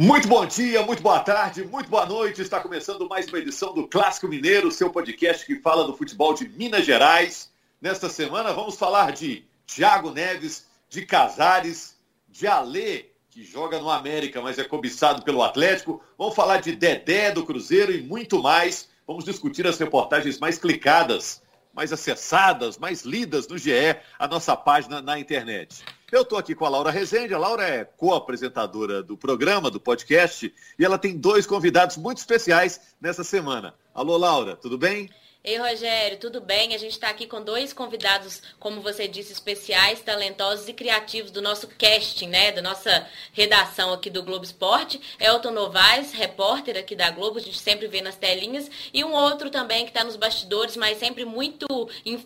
Muito bom dia, muito boa tarde, muito boa noite. Está começando mais uma edição do Clássico Mineiro, seu podcast que fala do futebol de Minas Gerais. Nesta semana vamos falar de Thiago Neves, de Casares, de Alê, que joga no América, mas é cobiçado pelo Atlético. Vamos falar de Dedé do Cruzeiro e muito mais. Vamos discutir as reportagens mais clicadas, mais acessadas, mais lidas no GE, a nossa página na internet. Eu estou aqui com a Laura Rezende. A Laura é co-apresentadora do programa, do podcast, e ela tem dois convidados muito especiais nessa semana. Alô, Laura, tudo bem? Ei, Rogério, tudo bem? A gente está aqui com dois convidados, como você disse, especiais, talentosos e criativos do nosso casting, né? Da nossa redação aqui do Globo Esporte. Elton Novaes, repórter aqui da Globo, a gente sempre vê nas telinhas. E um outro também que está nos bastidores, mas sempre muito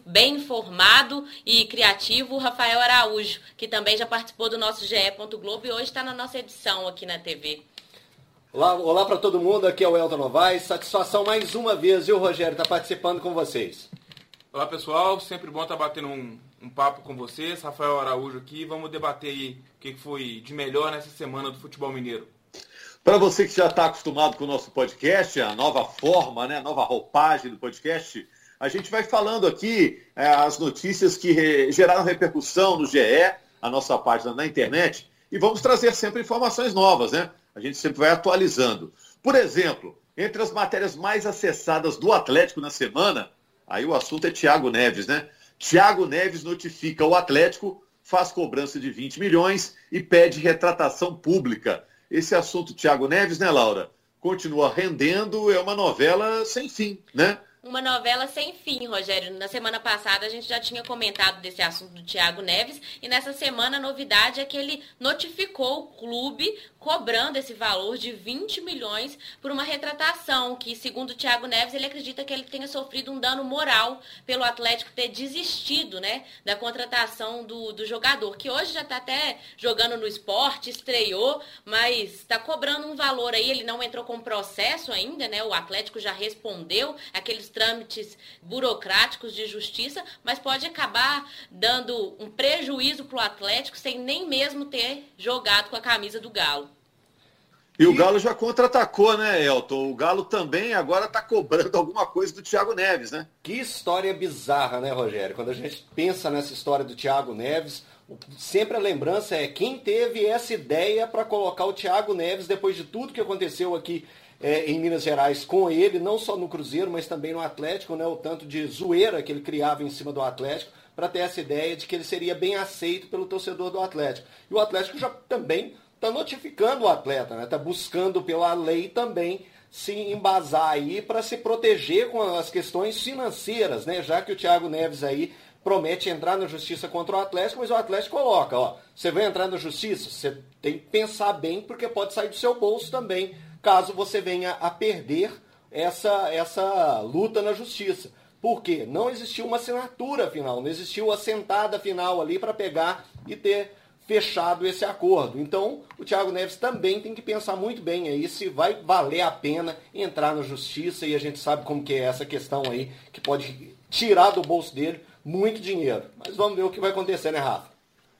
bem informado e criativo, Rafael Araújo, que também já participou do nosso GE. Globo e hoje está na nossa edição aqui na TV. Olá, olá para todo mundo, aqui é o Elton Novaes. Satisfação mais uma vez, e o Rogério está participando com vocês. Olá pessoal, sempre bom estar tá batendo um, um, papo com vocês. Rafael Araújo aqui, vamos debater aí o que foi de melhor nessa semana do futebol mineiro. Para você que já está acostumado com o nosso podcast, a nova forma, né, a nova roupagem do podcast, a gente vai falando aqui é, as notícias que re, geraram repercussão no GE, a nossa página na internet, e vamos trazer sempre informações novas, né? A gente sempre vai atualizando. Por exemplo, entre as matérias mais acessadas do Atlético na semana, aí o assunto é Thiago Neves, né? Thiago Neves notifica o Atlético, faz cobrança de 20 milhões e pede retratação pública. Esse assunto Thiago Neves, né, Laura? Continua rendendo, é uma novela sem fim, né? Uma novela sem fim, Rogério. Na semana passada a gente já tinha comentado desse assunto do Thiago Neves e nessa semana a novidade é que ele notificou o clube cobrando esse valor de 20 milhões por uma retratação que, segundo o Thiago Neves, ele acredita que ele tenha sofrido um dano moral pelo Atlético ter desistido, né, da contratação do, do jogador, que hoje já está até jogando no esporte, estreou, mas está cobrando um valor aí, ele não entrou com processo ainda, né, o Atlético já respondeu aqueles trâmites burocráticos de justiça, mas pode acabar dando um prejuízo para o Atlético sem nem mesmo ter jogado com a camisa do Galo. E o Galo já contra-atacou, né, Elton? O Galo também agora está cobrando alguma coisa do Thiago Neves, né? Que história bizarra, né, Rogério? Quando a gente pensa nessa história do Thiago Neves, sempre a lembrança é quem teve essa ideia para colocar o Thiago Neves depois de tudo que aconteceu aqui é, em Minas Gerais com ele, não só no Cruzeiro, mas também no Atlético, né, o tanto de zoeira que ele criava em cima do Atlético, para ter essa ideia de que ele seria bem aceito pelo torcedor do Atlético. E o Atlético já também está notificando o atleta, está né, tá buscando pela lei também se embasar aí para se proteger com as questões financeiras, né? Já que o Thiago Neves aí promete entrar na justiça contra o Atlético, mas o Atlético coloca, ó, você vai entrar na justiça, você tem que pensar bem porque pode sair do seu bolso também caso você venha a perder essa, essa luta na justiça. Por quê? Não existiu uma assinatura final, não existiu a sentada final ali para pegar e ter fechado esse acordo. Então, o Thiago Neves também tem que pensar muito bem aí se vai valer a pena entrar na justiça e a gente sabe como que é essa questão aí, que pode tirar do bolso dele muito dinheiro. Mas vamos ver o que vai acontecer, né, Rafa?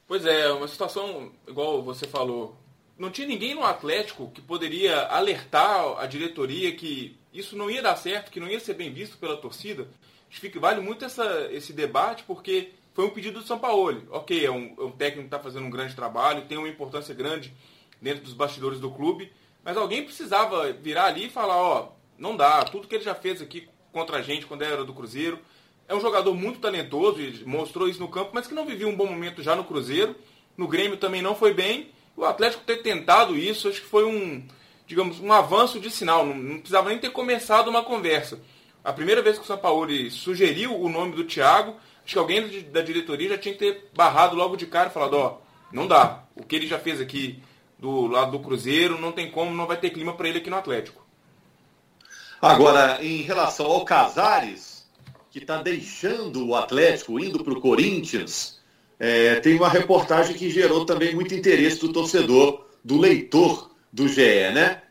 Pois é, uma situação, igual você falou, não tinha ninguém no Atlético que poderia alertar a diretoria que isso não ia dar certo, que não ia ser bem visto pela torcida. Acho que vale muito essa, esse debate porque foi um pedido do São Paulo. Ok, é um, é um técnico que está fazendo um grande trabalho, tem uma importância grande dentro dos bastidores do clube, mas alguém precisava virar ali e falar, ó, não dá, tudo que ele já fez aqui contra a gente quando era do Cruzeiro. É um jogador muito talentoso e mostrou isso no campo, mas que não vivia um bom momento já no Cruzeiro. No Grêmio também não foi bem o Atlético ter tentado isso, acho que foi um, digamos, um avanço de sinal. Não, não precisava nem ter começado uma conversa. A primeira vez que o São Paulo sugeriu o nome do Thiago, acho que alguém da diretoria já tinha que ter barrado logo de cara e falado, ó, não dá. O que ele já fez aqui do lado do Cruzeiro, não tem como, não vai ter clima para ele aqui no Atlético. Agora, em relação ao Casares, que está deixando o Atlético, indo para o Corinthians, é, tem uma reportagem que gerou também muito interesse do torcedor, do leitor do GE, né?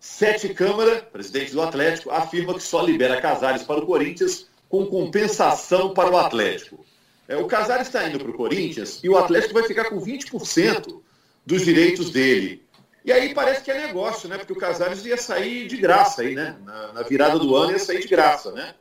Sete Câmara, presidente do Atlético, afirma que só libera Casares para o Corinthians com compensação para o Atlético. É, o Casares está indo para o Corinthians e o Atlético vai ficar com 20% dos direitos dele. E aí parece que é negócio, né? Porque o Casares ia sair de graça aí, né? Na, na virada do ano ia sair de graça, né?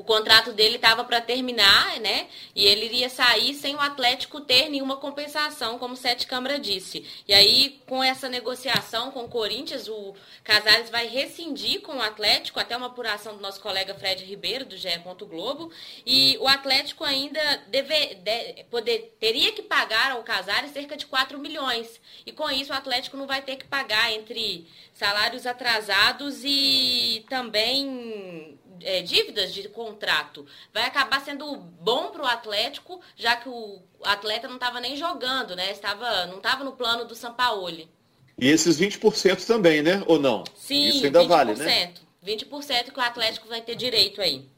O contrato dele estava para terminar, né? E ele iria sair sem o Atlético ter nenhuma compensação, como o Sete Câmara disse. E aí, com essa negociação com o Corinthians, o Casares vai rescindir com o Atlético, até uma apuração do nosso colega Fred Ribeiro, do GE. Globo. E o Atlético ainda deve, de, poder, teria que pagar ao Casares cerca de 4 milhões. E com isso, o Atlético não vai ter que pagar entre salários atrasados e também é, dívidas de contrato. Vai acabar sendo bom para o Atlético, já que o atleta não estava nem jogando, né? Estava, não estava no plano do Sampaoli. E esses 20% também, né? Ou não? Sim, Isso ainda 20%. Vale, né? 20% que o Atlético vai ter direito aí.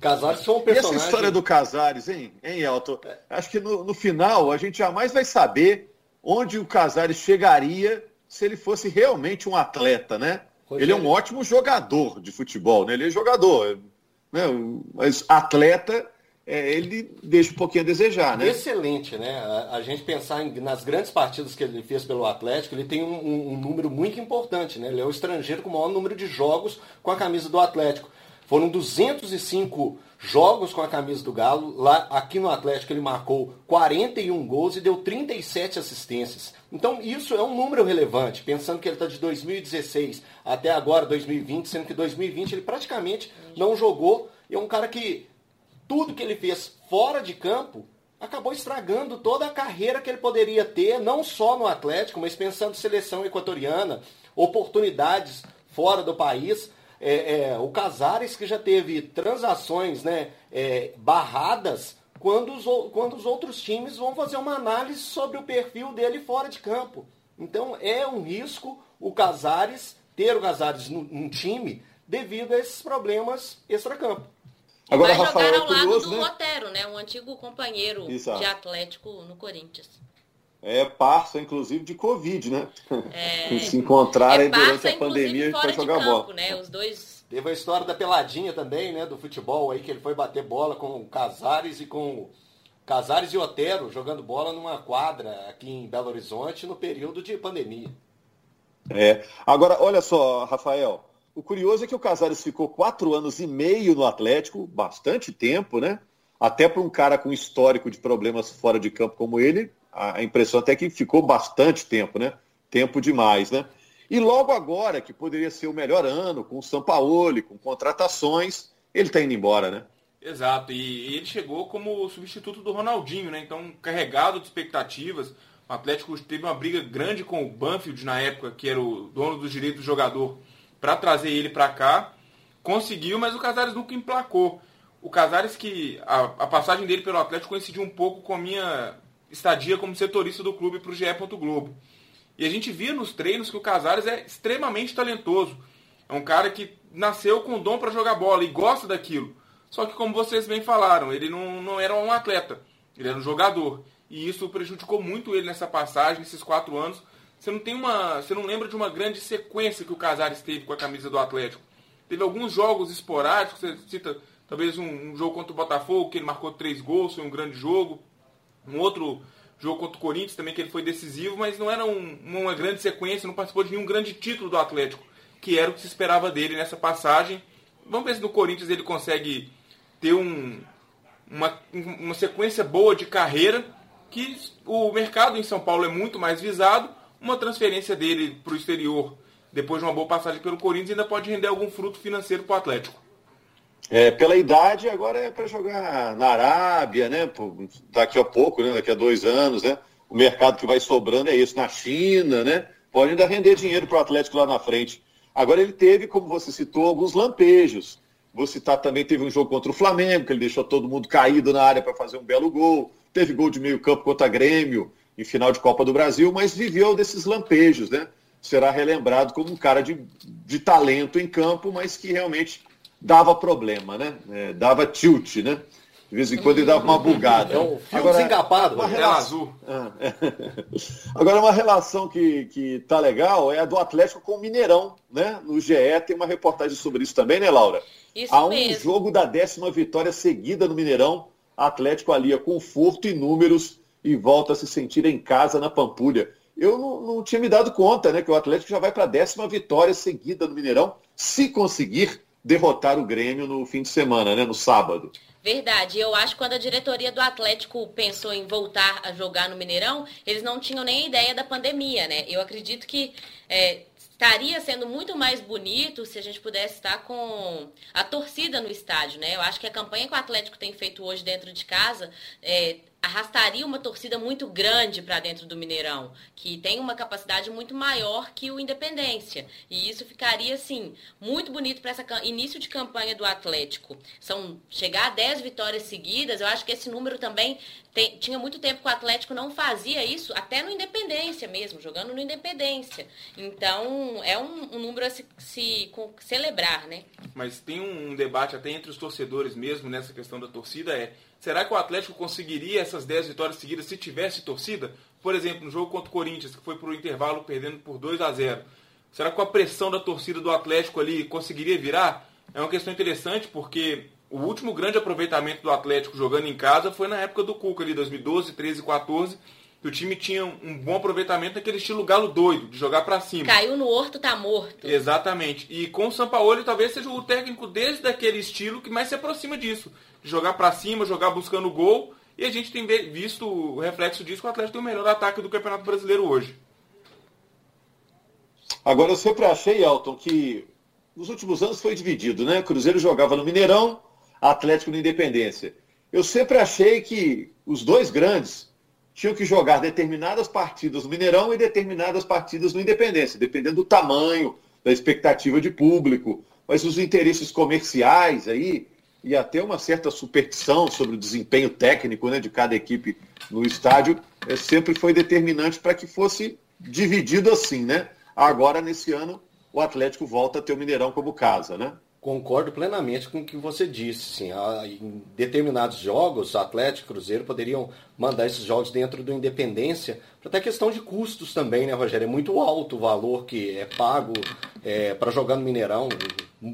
Casares foi um personagem... E essa história do Casares, hein, hein Elton? Acho que no, no final a gente jamais vai saber onde o Casares chegaria se ele fosse realmente um atleta, né? Rogério. Ele é um ótimo jogador de futebol, né? Ele é jogador, né? mas atleta, é, ele deixa um pouquinho a desejar, né? Excelente, né? A, a gente pensar em, nas grandes partidas que ele fez pelo Atlético, ele tem um, um, um, número muito importante, né? Ele é o estrangeiro com o maior número de jogos com a camisa do Atlético. Foram 205 jogos com a camisa do Galo. Lá aqui no Atlético ele marcou 41 gols e deu 37 assistências. Então isso é um número relevante, pensando que ele está de 2016 até agora 2020, sendo que 2020 ele praticamente não jogou. E é um cara que tudo que ele fez fora de campo acabou estragando toda a carreira que ele poderia ter, não só no Atlético, mas pensando seleção equatoriana, oportunidades fora do país é, é, o Casares que já teve transações né, é, barradas quando os, quando os outros times vão fazer uma análise sobre o perfil dele fora de campo. Então é um risco o Casares ter o Casares num, time devido a esses problemas extracampo. Agora, Vai Rafael, jogar ao lado curioso, do né? Otero, né? Um antigo companheiro Exato. de Atlético no Corinthians. É parça, inclusive, de Covid, né? É, se encontrarem é durante a pandemia para jogar campo, bola. Né? Os dois... Teve a história da peladinha também, né? Do futebol aí, que ele foi bater bola com o Casares e com Casares e Otero jogando bola numa quadra aqui em Belo Horizonte no período de pandemia. É. Agora, olha só, Rafael. O curioso é que o Casares ficou quatro anos e meio no Atlético, bastante tempo, né? Até para um cara com histórico de problemas fora de campo como ele, a impressão até que ficou bastante tempo, né? Tempo demais, né? E logo agora, que poderia ser o melhor ano, com o Sampaoli, com contratações, ele está indo embora, né? Exato, e ele chegou como substituto do Ronaldinho, né? Então, carregado de expectativas. O Atlético teve uma briga grande com o Banfield na época, que era o dono dos direitos do jogador, para trazer ele para cá. Conseguiu, mas o Casares nunca emplacou. O Casares que a, a passagem dele pelo Atlético coincidiu um pouco com a minha estadia como setorista do clube para o GE. Globo. E a gente via nos treinos que o Casares é extremamente talentoso. É um cara que nasceu com dom para jogar bola e gosta daquilo. Só que, como vocês bem falaram, ele não, não era um atleta, ele era um jogador. E isso prejudicou muito ele nessa passagem, nesses quatro anos. Você não tem uma. Você não lembra de uma grande sequência que o Casares teve com a camisa do Atlético. Teve alguns jogos esporádicos, você cita talvez um, um jogo contra o Botafogo, que ele marcou três gols, foi um grande jogo. Um outro jogo contra o Corinthians também, que ele foi decisivo, mas não era um, uma grande sequência, não participou de nenhum grande título do Atlético, que era o que se esperava dele nessa passagem. Vamos ver se no Corinthians ele consegue ter um, uma, uma sequência boa de carreira, que o mercado em São Paulo é muito mais visado, uma transferência dele para o exterior, depois de uma boa passagem pelo Corinthians, ainda pode render algum fruto financeiro para o Atlético. É, pela idade, agora é para jogar na Arábia, né? Daqui a pouco, né? Daqui a dois anos, né? O mercado que vai sobrando é isso, na China, né? Pode ainda render dinheiro para o Atlético lá na frente. Agora ele teve, como você citou, alguns lampejos. Vou citar também, teve um jogo contra o Flamengo, que ele deixou todo mundo caído na área para fazer um belo gol. Teve gol de meio campo contra Grêmio, em final de Copa do Brasil, mas viveu desses lampejos, né? Será relembrado como um cara de, de talento em campo, mas que realmente dava problema, né? É, dava tilt, né? De vez em quando ele dava uma bugada. É um fio Agora, desencapado, uma relação... azul. Ah, é. Agora, uma relação que, que tá legal é a do Atlético com o Mineirão, né? No GE tem uma reportagem sobre isso também, né, Laura? Isso Há um mesmo. jogo da décima vitória seguida no Mineirão. Atlético alia conforto e números e volta a se sentir em casa na Pampulha. eu não, não, tinha me dado conta, né, que o Atlético já vai para a décima vitória seguida no Mineirão, se conseguir derrotar o Grêmio no fim de semana, né, no sábado. Verdade. Eu acho que quando a diretoria do Atlético pensou em voltar a jogar no Mineirão, eles não tinham nem ideia da pandemia, né? Eu acredito que é, estaria sendo muito mais bonito se a gente pudesse estar com a torcida no estádio, né? Eu acho que a campanha que o Atlético tem feito hoje dentro de casa é, arrastaria uma torcida muito grande para dentro do Mineirão, que tem uma capacidade muito maior que o Independência. E isso ficaria, assim, muito bonito para esse início de campanha do Atlético. São chegar a 10 vitórias seguidas, eu acho que esse número também tem, tinha muito tempo que o Atlético não fazia isso, até no Independência mesmo, jogando no Independência. Então, é um, um número a se, se com, celebrar, né? Mas tem um debate até entre os torcedores mesmo nessa questão da torcida, é Será que o Atlético conseguiria essas 10 vitórias seguidas se tivesse torcida? Por exemplo, no jogo contra o Corinthians, que foi para o intervalo perdendo por 2 a 0 Será que com a pressão da torcida do Atlético ali conseguiria virar? É uma questão interessante porque o último grande aproveitamento do Atlético jogando em casa foi na época do Cuca ali, 2012, 13, 14 que o time tinha um bom aproveitamento naquele estilo galo doido, de jogar para cima. Caiu no horto, tá morto. Exatamente. E com o Sampaoli talvez seja o técnico desde aquele estilo que mais se aproxima disso. De jogar para cima, jogar buscando gol. E a gente tem visto o reflexo disso que o Atlético tem o melhor ataque do Campeonato Brasileiro hoje. Agora, eu sempre achei, Elton, que nos últimos anos foi dividido, né? Cruzeiro jogava no Mineirão, Atlético no Independência. Eu sempre achei que os dois grandes tinham que jogar determinadas partidas no Mineirão e determinadas partidas no Independência, dependendo do tamanho, da expectativa de público. Mas os interesses comerciais aí, e até uma certa superstição sobre o desempenho técnico né, de cada equipe no estádio, é, sempre foi determinante para que fosse dividido assim, né? Agora, nesse ano, o Atlético volta a ter o Mineirão como casa, né? Concordo plenamente com o que você disse. Sim. Em determinados jogos, Atlético e Cruzeiro poderiam mandar esses jogos dentro do Independência, até questão de custos também, né, Rogério? É muito alto o valor que é pago é, para jogar no Mineirão.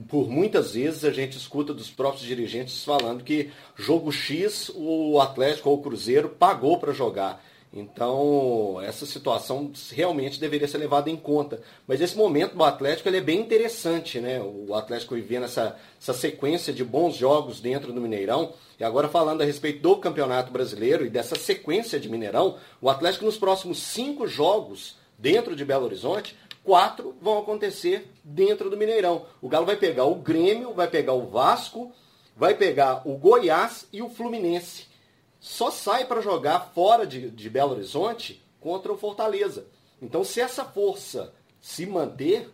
Por muitas vezes a gente escuta dos próprios dirigentes falando que jogo X o Atlético ou o Cruzeiro pagou para jogar. Então, essa situação realmente deveria ser levada em conta. Mas esse momento do Atlético ele é bem interessante, né? O Atlético vivendo essa, essa sequência de bons jogos dentro do Mineirão. E agora falando a respeito do Campeonato Brasileiro e dessa sequência de Mineirão, o Atlético nos próximos cinco jogos dentro de Belo Horizonte, quatro vão acontecer dentro do Mineirão. O Galo vai pegar o Grêmio, vai pegar o Vasco, vai pegar o Goiás e o Fluminense só sai para jogar fora de, de Belo Horizonte contra o Fortaleza. Então, se essa força se manter,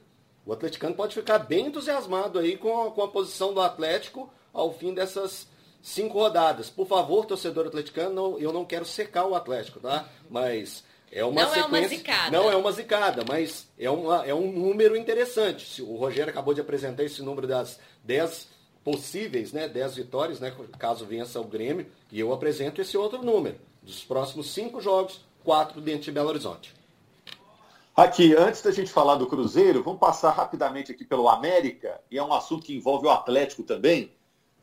o atleticano pode ficar bem entusiasmado aí com a, com a posição do Atlético ao fim dessas cinco rodadas. Por favor, torcedor atleticano, não, eu não quero secar o Atlético, tá? Mas é uma não sequência. é uma zicada. Não é uma zicada, mas é, uma, é um número interessante. O Rogério acabou de apresentar esse número das 10 possíveis, né, 10 vitórias, né, caso vença o Grêmio, e eu apresento esse outro número. Dos próximos cinco jogos, quatro dentro de Belo Horizonte. Aqui, antes da gente falar do Cruzeiro, vamos passar rapidamente aqui pelo América, e é um assunto que envolve o Atlético também,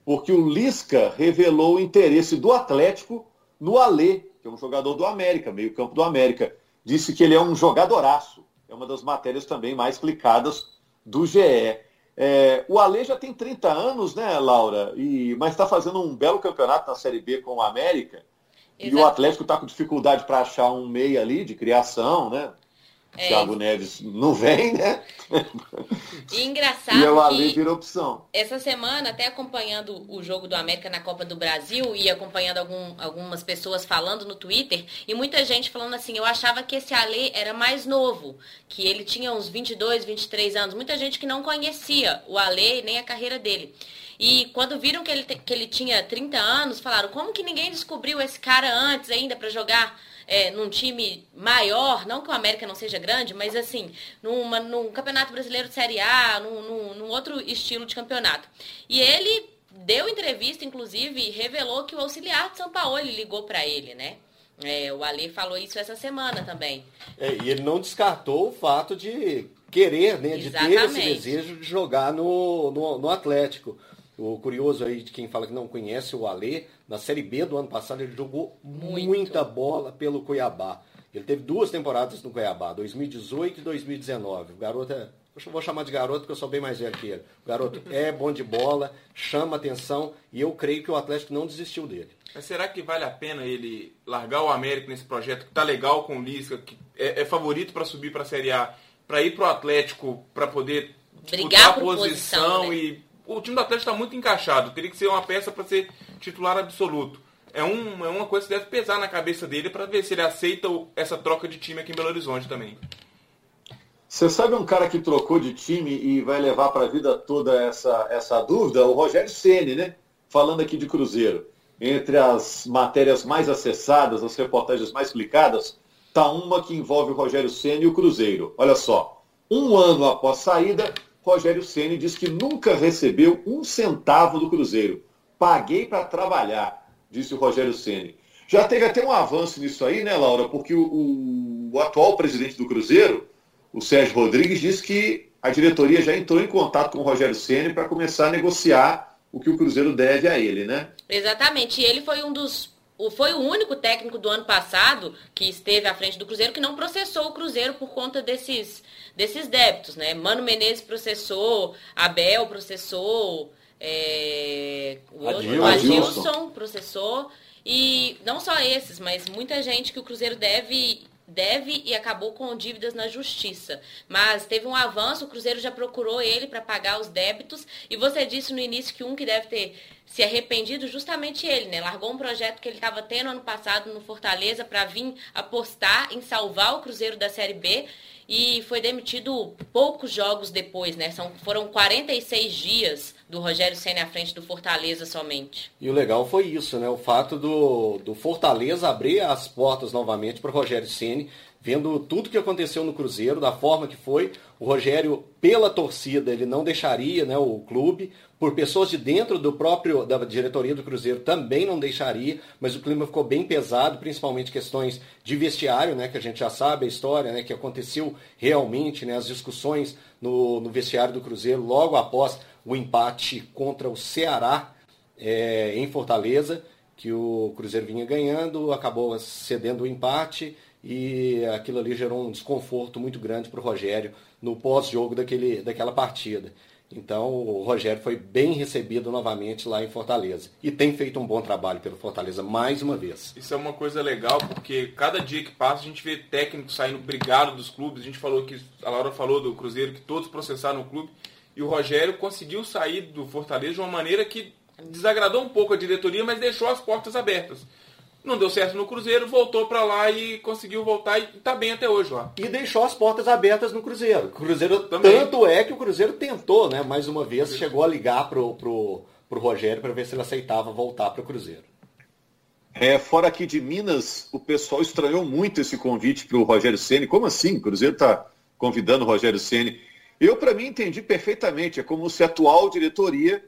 porque o Lisca revelou o interesse do Atlético no Alê, que é um jogador do América, meio campo do América. Disse que ele é um jogadoraço. É uma das matérias também mais clicadas do GE. É, o Ale já tem 30 anos, né, Laura? E, mas está fazendo um belo campeonato na Série B com o América. Exato. E o Atlético está com dificuldade para achar um meio ali de criação, né? É. Thiago Neves não vem, né? E engraçado e é o Ali vira opção. Essa semana, até acompanhando o jogo do América na Copa do Brasil e acompanhando algum, algumas pessoas falando no Twitter, e muita gente falando assim, eu achava que esse Ale era mais novo, que ele tinha uns 22, 23 anos. Muita gente que não conhecia o Ale nem a carreira dele. E quando viram que ele, que ele tinha 30 anos, falaram, como que ninguém descobriu esse cara antes ainda para jogar é, num time maior, não que o América não seja grande, mas assim, numa, num campeonato brasileiro de Série A, num, num, num outro estilo de campeonato. E ele deu entrevista, inclusive, e revelou que o auxiliar de São Paulo ligou para ele, né? É, o Ali falou isso essa semana também. É, e ele não descartou o fato de querer, né, de ter esse desejo de jogar no, no, no Atlético. O curioso aí de quem fala que não conhece o Alê, na Série B do ano passado ele jogou Muito. muita bola pelo Cuiabá. Ele teve duas temporadas no Cuiabá, 2018 e 2019. O garoto é. Eu vou chamar de garoto porque eu sou bem mais velho que ele. O garoto é bom de bola, chama atenção e eu creio que o Atlético não desistiu dele. Mas será que vale a pena ele largar o América nesse projeto que tá legal com o Lisca, que é, é favorito para subir para a Série A, para ir pro Atlético para poder brigar a posição, posição né? e o time do Atlético está muito encaixado. Teria que ser uma peça para ser titular absoluto. É, um, é uma coisa que deve pesar na cabeça dele para ver se ele aceita essa troca de time aqui em Belo Horizonte também. Você sabe um cara que trocou de time e vai levar para a vida toda essa, essa dúvida? O Rogério Ceni, né? Falando aqui de Cruzeiro. Entre as matérias mais acessadas, as reportagens mais clicadas, tá uma que envolve o Rogério Ceni e o Cruzeiro. Olha só. Um ano após saída, Rogério Ceni diz que nunca recebeu um centavo do Cruzeiro. Paguei para trabalhar, disse o Rogério Ceni. Já teve até um avanço nisso aí, né, Laura? Porque o, o, o atual presidente do Cruzeiro, o Sérgio Rodrigues, disse que a diretoria já entrou em contato com o Rogério Ceni para começar a negociar o que o Cruzeiro deve a ele, né? Exatamente. E ele foi um dos foi o único técnico do ano passado que esteve à frente do Cruzeiro que não processou o Cruzeiro por conta desses, desses débitos, né? Mano Menezes processou, Abel processou, é, o Adilson. Adilson processou. E não só esses, mas muita gente que o Cruzeiro deve deve e acabou com dívidas na justiça. Mas teve um avanço, o Cruzeiro já procurou ele para pagar os débitos. E você disse no início que um que deve ter se arrependido justamente ele, né? Largou um projeto que ele estava tendo ano passado no Fortaleza para vir apostar em salvar o Cruzeiro da Série B e foi demitido poucos jogos depois, né? São, foram 46 dias do Rogério Senna à frente do Fortaleza somente. E o legal foi isso, né? O fato do, do Fortaleza abrir as portas novamente para o Rogério Ceni, vendo tudo que aconteceu no Cruzeiro, da forma que foi. O Rogério, pela torcida, ele não deixaria né, o clube, por pessoas de dentro do próprio da diretoria do Cruzeiro também não deixaria, mas o clima ficou bem pesado, principalmente questões de vestiário, né, que a gente já sabe a história, né, que aconteceu realmente, né, as discussões no, no vestiário do Cruzeiro logo após o empate contra o Ceará é, em Fortaleza, que o Cruzeiro vinha ganhando, acabou cedendo o empate e aquilo ali gerou um desconforto muito grande para o Rogério no pós-jogo daquela partida. Então o Rogério foi bem recebido novamente lá em Fortaleza. E tem feito um bom trabalho pelo Fortaleza mais uma vez. Isso é uma coisa legal, porque cada dia que passa a gente vê técnicos saindo brigado dos clubes. A gente falou que, a Laura falou do Cruzeiro, que todos processaram o clube. E o Rogério conseguiu sair do Fortaleza de uma maneira que desagradou um pouco a diretoria, mas deixou as portas abertas. Não deu certo no Cruzeiro, voltou para lá e conseguiu voltar e está bem até hoje lá. E deixou as portas abertas no Cruzeiro. Cruzeiro Também. tanto é que o Cruzeiro tentou, né? Mais uma vez chegou a ligar pro, pro, pro Rogério para ver se ele aceitava voltar para o Cruzeiro. É, fora aqui de Minas, o pessoal estranhou muito esse convite para o Rogério Ceni. Como assim? O Cruzeiro está convidando o Rogério Ceni. Eu, para mim, entendi perfeitamente. É como se a atual diretoria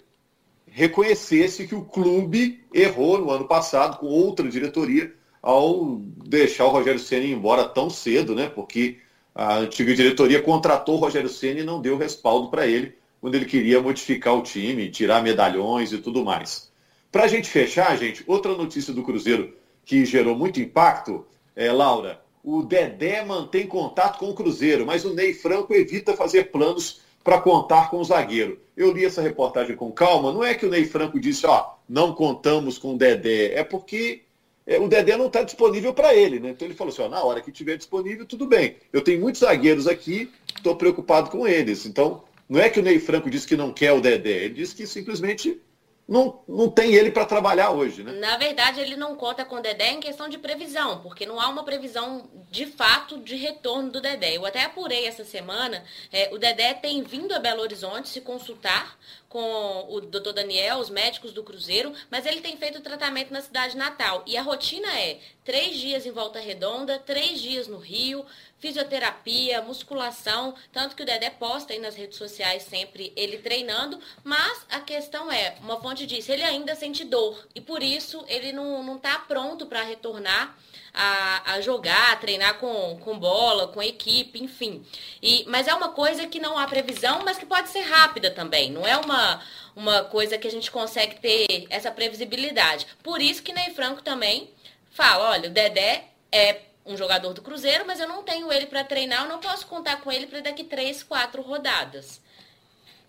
reconhecesse que o clube errou no ano passado com outra diretoria ao deixar o Rogério Ceni embora tão cedo, né? Porque a antiga diretoria contratou o Rogério Ceni e não deu respaldo para ele quando ele queria modificar o time, tirar medalhões e tudo mais. Para a gente fechar, gente, outra notícia do Cruzeiro que gerou muito impacto, é, Laura, o Dedé mantém contato com o Cruzeiro, mas o Ney Franco evita fazer planos para contar com o zagueiro. Eu li essa reportagem com calma, não é que o Ney Franco disse, ó, não contamos com o Dedé, é porque é, o Dedé não está disponível para ele, né? Então ele falou assim, ó, na hora que tiver disponível, tudo bem. Eu tenho muitos zagueiros aqui, estou preocupado com eles. Então, não é que o Ney Franco disse que não quer o Dedé, ele disse que simplesmente não, não tem ele para trabalhar hoje, né? Na verdade, ele não conta com o Dedé em questão de previsão, porque não há uma previsão de fato de retorno do Dedé. Eu até apurei essa semana, é, o Dedé tem vindo a Belo Horizonte se consultar com o doutor Daniel, os médicos do Cruzeiro, mas ele tem feito tratamento na cidade natal. E a rotina é três dias em Volta Redonda, três dias no Rio, fisioterapia, musculação, tanto que o Dedé posta aí nas redes sociais sempre ele treinando, mas a questão é, uma fonte disse, ele ainda sente dor e por isso ele não está pronto para retornar a, a, jogar, a treinar com, com bola, com equipe, enfim. E, mas é uma coisa que não há previsão, mas que pode ser rápida também. Não é uma, uma coisa que a gente consegue ter essa previsibilidade. Por isso que Ney Franco também fala, olha, o Dedé é um jogador do Cruzeiro, mas eu não tenho ele para treinar, eu não posso contar com ele para daqui três, quatro rodadas.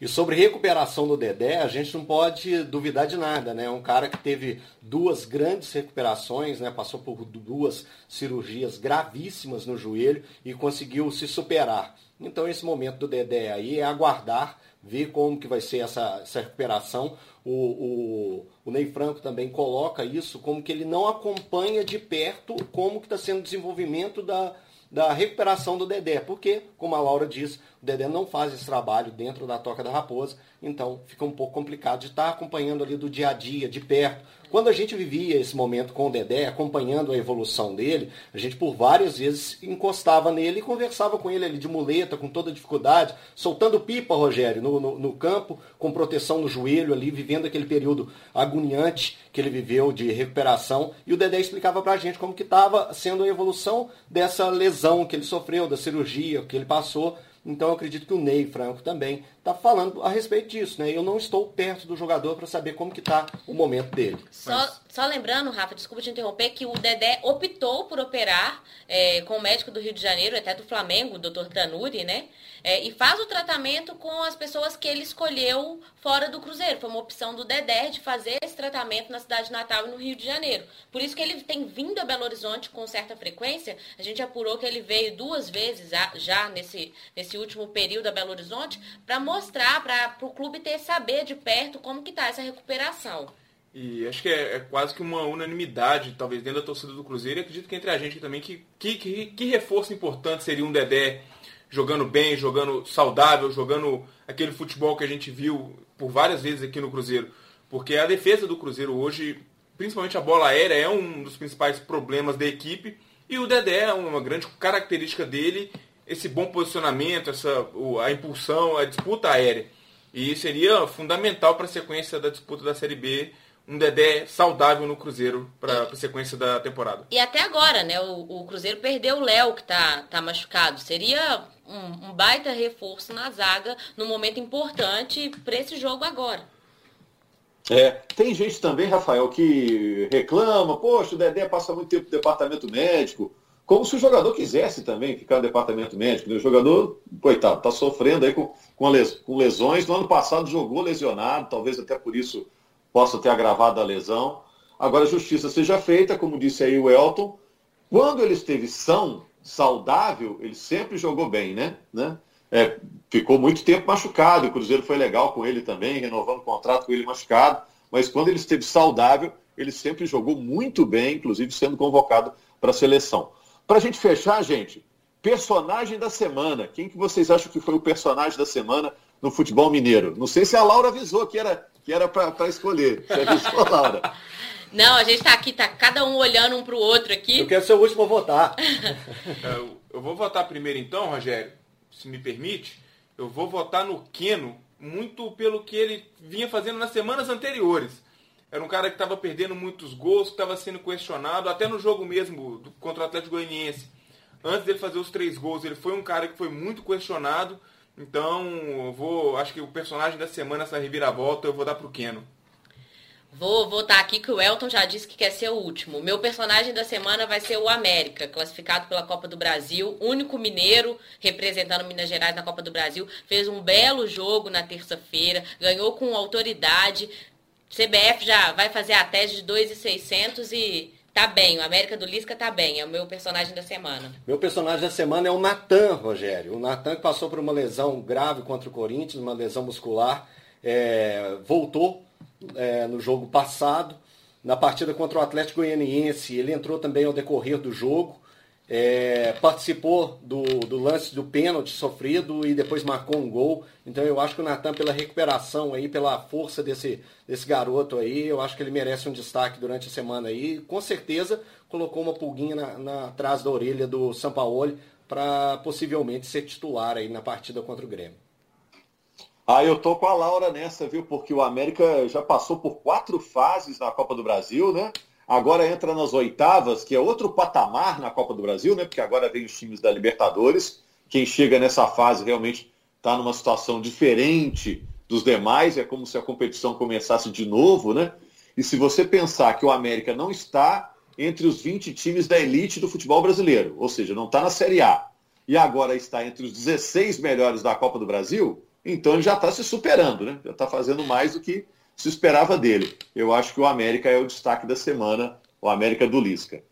E sobre recuperação do Dedé, a gente não pode duvidar de nada, né? É um cara que teve duas grandes recuperações, né? Passou por duas cirurgias gravíssimas no joelho e conseguiu se superar. Então esse momento do Dedé aí é aguardar, ver como que vai ser essa, essa recuperação. O, o, o Ney Franco também coloca isso como que ele não acompanha de perto como que está sendo o desenvolvimento da, da recuperação do Dedé, porque, como a Laura disse, o Dedé não faz esse trabalho dentro da Toca da Raposa, então fica um pouco complicado de estar acompanhando ali do dia a dia, de perto. Quando a gente vivia esse momento com o Dedé, acompanhando a evolução dele, a gente por várias vezes encostava nele e conversava com ele ali de muleta, com toda dificuldade, soltando pipa, Rogério, no, no, no campo, com proteção no joelho ali, vivendo aquele período agoniante que ele viveu de recuperação. E o Dedé explicava pra gente como que estava sendo a evolução dessa lesão que ele sofreu, da cirurgia que ele passou então eu acredito que o Ney Franco também está falando a respeito disso, né? Eu não estou perto do jogador para saber como que está o momento dele. Só, Mas... só lembrando, Rafa, desculpa te interromper, que o Dedé optou por operar é, com o médico do Rio de Janeiro, até do Flamengo, o Dr. Tanuri, né? É, e faz o tratamento com as pessoas que ele escolheu fora do Cruzeiro. Foi uma opção do Dedé de fazer esse tratamento na cidade de Natal e no Rio de Janeiro. Por isso que ele tem vindo a Belo Horizonte com certa frequência. A gente apurou que ele veio duas vezes já nesse, nesse último período a Belo Horizonte para mostrar para o clube ter saber de perto como que está essa recuperação. E acho que é, é, quase que uma unanimidade, talvez dentro da torcida do Cruzeiro, e acredito que entre a gente também, que, que, que, que reforço importante seria um Dedé jogando bem, jogando saudável, jogando aquele futebol que a gente viu por várias vezes aqui no Cruzeiro. Porque a defesa do Cruzeiro hoje, principalmente a bola aérea, é um dos principais problemas da equipe. E o Dedé é uma grande característica dele, esse bom posicionamento, essa, a impulsão, a disputa aérea. E seria fundamental para a sequência da disputa da Série B um Dedé saudável no Cruzeiro para a sequência da temporada. E até agora, né? O, o Cruzeiro perdeu o Léo, que tá, tá machucado. Seria um, um baita reforço na zaga no momento importante para esse jogo agora. É, tem gente também, Rafael, que reclama, poxa, o Dedé passa muito tempo no departamento médico, como se o jogador quisesse também ficar no departamento médico. Né? O jogador, coitado, está sofrendo aí com, com, les, com lesões. No ano passado jogou lesionado, talvez até por isso possa ter agravado a lesão. Agora a justiça seja feita, como disse aí o Elton. Quando ele esteve são, saudável, ele sempre jogou bem, né? né? É, ficou muito tempo machucado, o Cruzeiro foi legal com ele também, renovando o contrato com ele machucado, mas quando ele esteve saudável, ele sempre jogou muito bem, inclusive sendo convocado para a seleção. Para a gente fechar, gente, personagem da semana. Quem que vocês acham que foi o personagem da semana no futebol mineiro? Não sei se a Laura avisou que era que era para escolher. Você avisou, Laura? Não, a gente está aqui, tá cada um olhando um para o outro aqui. Eu quero ser o último a votar. É, eu vou votar primeiro então, Rogério, se me permite. Eu vou votar no Keno, muito pelo que ele vinha fazendo nas semanas anteriores. Era um cara que estava perdendo muitos gols, que estava sendo questionado, até no jogo mesmo do, contra o Atlético Goianiense. Antes dele fazer os três gols, ele foi um cara que foi muito questionado. Então, eu vou, acho que o personagem da semana, essa reviravolta, eu vou dar pro Keno. Vou votar aqui que o Elton já disse que quer ser o último. Meu personagem da semana vai ser o América, classificado pela Copa do Brasil, único mineiro representando Minas Gerais na Copa do Brasil. Fez um belo jogo na terça-feira, ganhou com autoridade. CBF já vai fazer a tese de 2,600 e tá bem. O América do Lisca tá bem. É o meu personagem da semana. Meu personagem da semana é o Natan, Rogério. O Natan que passou por uma lesão grave contra o Corinthians, uma lesão muscular, é, voltou é, no jogo passado. Na partida contra o Atlético Goianiense, ele entrou também ao decorrer do jogo. É, participou do, do, lance do pênalti sofrido e depois marcou um gol. Então eu acho que o Natan, pela recuperação aí, pela força desse, desse garoto aí, eu acho que ele merece um destaque durante a semana aí. Com certeza colocou uma pulguinha na, na atrás da orelha do Sampaoli para possivelmente ser titular aí na partida contra o Grêmio. Ah, eu tô com a Laura nessa, viu? Porque o América já passou por quatro fases na Copa do Brasil, né? Agora entra nas oitavas, que é outro patamar na Copa do Brasil, né? Porque agora vem os times da Libertadores. Quem chega nessa fase realmente está numa situação diferente dos demais. É como se a competição começasse de novo, né? E se você pensar que o América não está entre os 20 times da elite do futebol brasileiro, ou seja, não está na Série A, e agora está entre os 16 melhores da Copa do Brasil, então ele já está se superando, né? Já está fazendo mais do que se esperava dele. Eu acho que o América é o destaque da semana, o América do Lisca.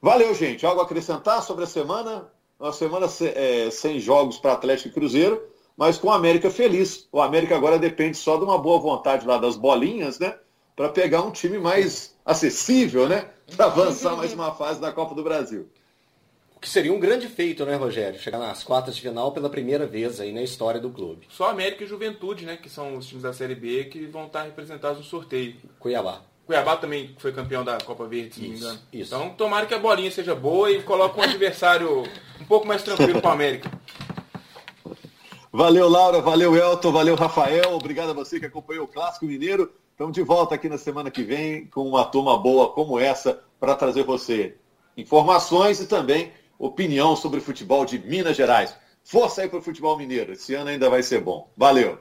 Valeu, gente. Algo a acrescentar sobre a semana? Uma semana é, sem jogos para Atlético e Cruzeiro, mas com o América feliz. O América agora depende só de uma boa vontade lá das bolinhas, né? Para pegar um time mais acessível, né? Para avançar mais uma fase da Copa do Brasil. O que seria um grande feito, né, Rogério? Chegar nas quartas de final pela primeira vez aí na história do clube. Só América e Juventude, né, que são os times da Série B que vão estar representados no sorteio. Cuiabá. Cuiabá também foi campeão da Copa Verde, se não me engano. Isso. Então, tomara que a bolinha seja boa e coloque um adversário um pouco mais tranquilo para o América. Valeu, Laura. Valeu, Elton. Valeu, Rafael. Obrigado a você que acompanhou o Clássico Mineiro. Estamos de volta aqui na semana que vem com uma turma boa como essa para trazer você informações e também opinião sobre o futebol de Minas Gerais. Força aí para o futebol mineiro. Esse ano ainda vai ser bom. Valeu!